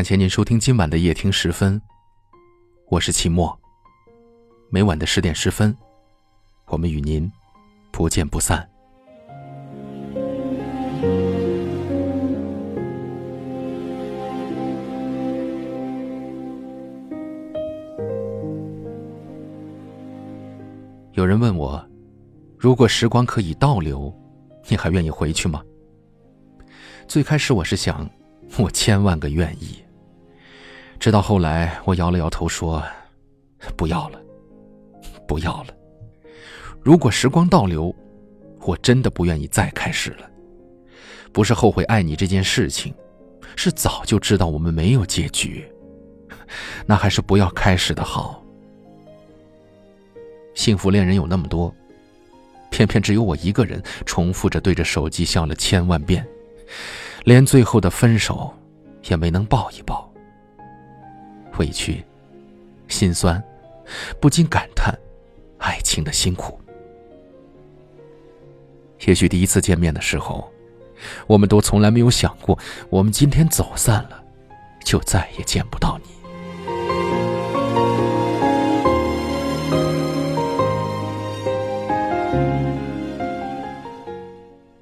感谢您收听今晚的夜听十分，我是齐墨。每晚的十点十分，我们与您不见不散。有人问我，如果时光可以倒流，你还愿意回去吗？最开始我是想，我千万个愿意。直到后来，我摇了摇头说：“不要了，不要了。如果时光倒流，我真的不愿意再开始了。不是后悔爱你这件事情，是早就知道我们没有结局，那还是不要开始的好。”幸福恋人有那么多，偏偏只有我一个人重复着对着手机笑了千万遍，连最后的分手也没能抱一抱。委屈、心酸，不禁感叹爱情的辛苦。也许第一次见面的时候，我们都从来没有想过，我们今天走散了，就再也见不到你。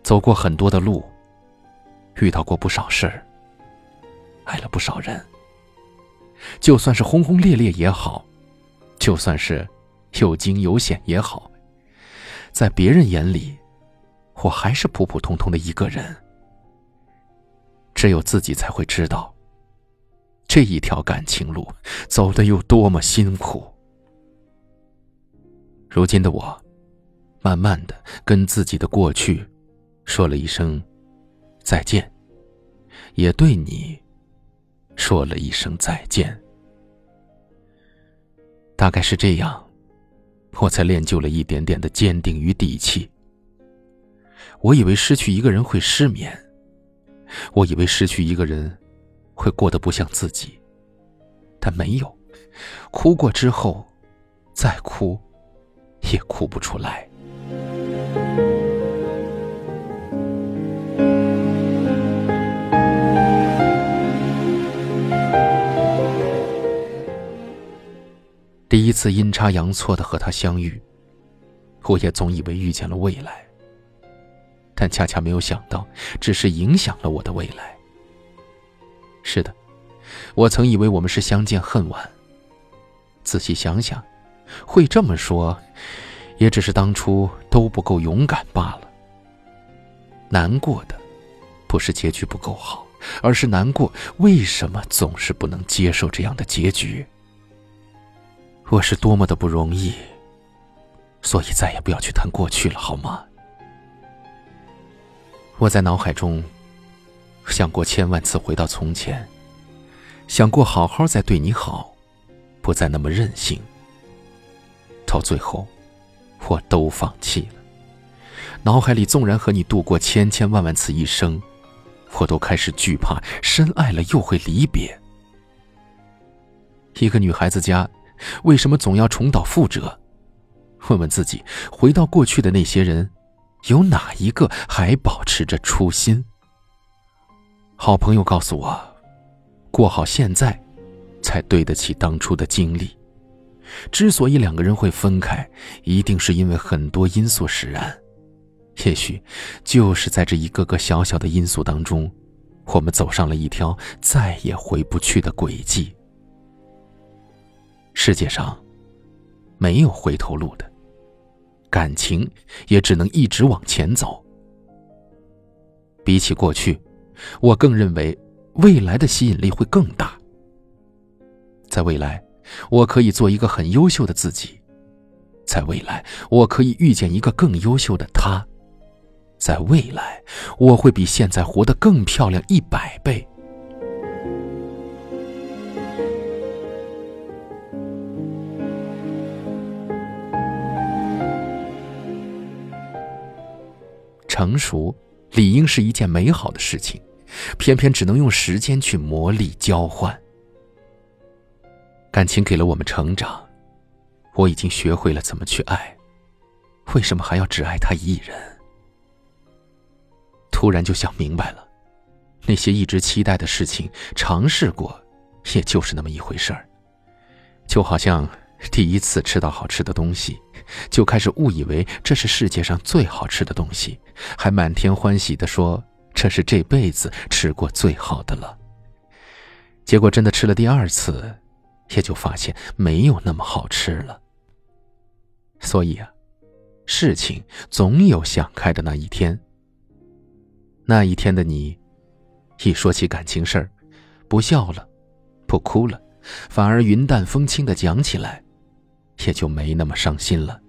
走过很多的路，遇到过不少事儿，爱了不少人。就算是轰轰烈烈也好，就算是有惊有险也好，在别人眼里，我还是普普通通的一个人。只有自己才会知道，这一条感情路走的有多么辛苦。如今的我，慢慢的跟自己的过去。说了一声再见，也对你说了一声再见。大概是这样，我才练就了一点点的坚定与底气。我以为失去一个人会失眠，我以为失去一个人会过得不像自己，但没有，哭过之后，再哭也哭不出来。第一次阴差阳错的和他相遇，我也总以为遇见了未来，但恰恰没有想到，只是影响了我的未来。是的，我曾以为我们是相见恨晚。仔细想想，会这么说，也只是当初都不够勇敢罢了。难过的，不是结局不够好，而是难过为什么总是不能接受这样的结局。我是多么的不容易，所以再也不要去谈过去了，好吗？我在脑海中想过千万次回到从前，想过好好再对你好，不再那么任性。到最后，我都放弃了。脑海里纵然和你度过千千万万次一生，我都开始惧怕深爱了又会离别。一个女孩子家。为什么总要重蹈覆辙？问问自己，回到过去的那些人，有哪一个还保持着初心？好朋友告诉我，过好现在，才对得起当初的经历。之所以两个人会分开，一定是因为很多因素使然。也许，就是在这一个个小小的因素当中，我们走上了一条再也回不去的轨迹。世界上没有回头路的，感情也只能一直往前走。比起过去，我更认为未来的吸引力会更大。在未来，我可以做一个很优秀的自己；在未来，我可以遇见一个更优秀的他；在未来，我会比现在活得更漂亮一百倍。成熟理应是一件美好的事情，偏偏只能用时间去磨砺交换。感情给了我们成长，我已经学会了怎么去爱，为什么还要只爱他一人？突然就想明白了，那些一直期待的事情，尝试过也就是那么一回事儿。就好像第一次吃到好吃的东西，就开始误以为这是世界上最好吃的东西，还满天欢喜地说这是这辈子吃过最好的了。结果真的吃了第二次，也就发现没有那么好吃了。所以啊，事情总有想开的那一天。那一天的你，一说起感情事儿，不笑了，不哭了，反而云淡风轻的讲起来，也就没那么伤心了。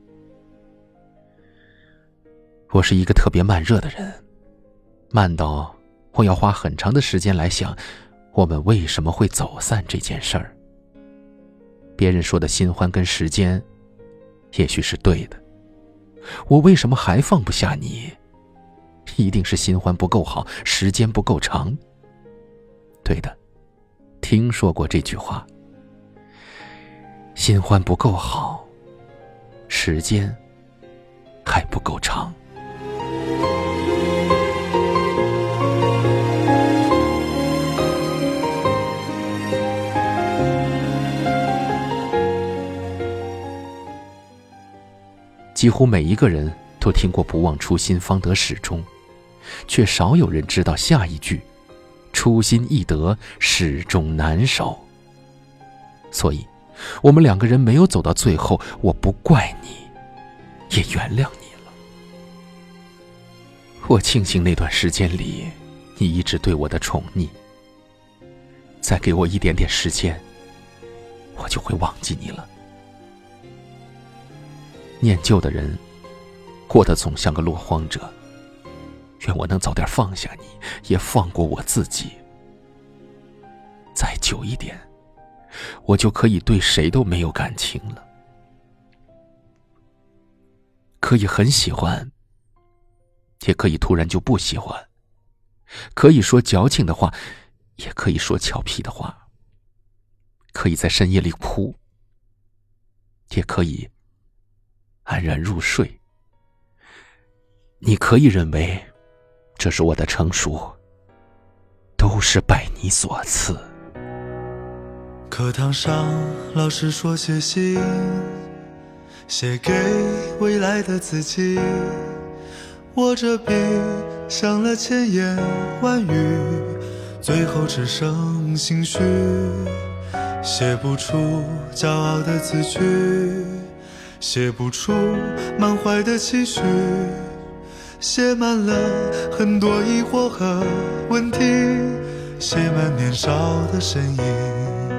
我是一个特别慢热的人，慢到我要花很长的时间来想，我们为什么会走散这件事儿。别人说的新欢跟时间，也许是对的，我为什么还放不下你？一定是新欢不够好，时间不够长。对的，听说过这句话。新欢不够好，时间还不够长。几乎每一个人都听过“不忘初心，方得始终”。却少有人知道下一句：“初心易得，始终难守。”所以，我们两个人没有走到最后，我不怪你，也原谅你了。我庆幸那段时间里，你一直对我的宠溺。再给我一点点时间，我就会忘记你了。念旧的人，过得总像个落荒者。愿我能早点放下你，也放过我自己。再久一点，我就可以对谁都没有感情了。可以很喜欢，也可以突然就不喜欢。可以说矫情的话，也可以说俏皮的话。可以在深夜里哭，也可以安然入睡。你可以认为。这是我的成熟，都是拜你所赐。课堂上，老师说写信，写给未来的自己。握着笔，想了千言万语，最后只剩心虚，写不出骄傲的字句，写不出满怀的期许。写满了很多疑惑和问题，写满年少的身影。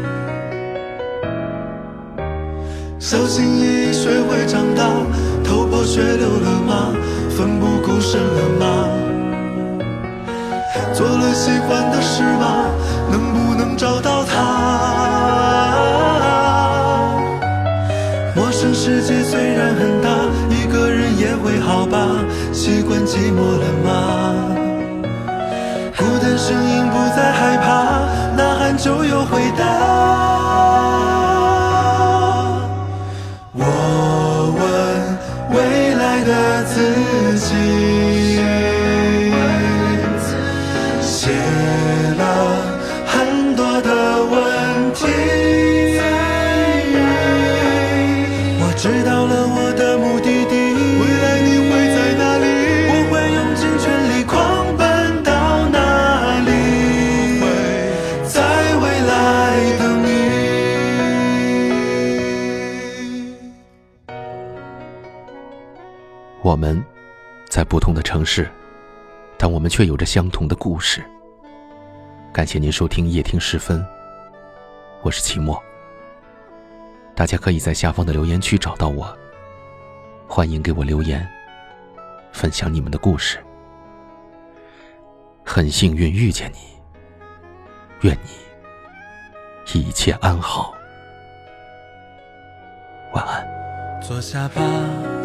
小心翼翼学会长大，头破血流了吗？奋不顾身了吗？做了喜欢的事自己，我们在不同的城市，但我们却有着相同的故事。感谢您收听夜听时分，我是齐墨。大家可以在下方的留言区找到我，欢迎给我留言，分享你们的故事。很幸运遇见你，愿你一切安好，晚安。坐下吧，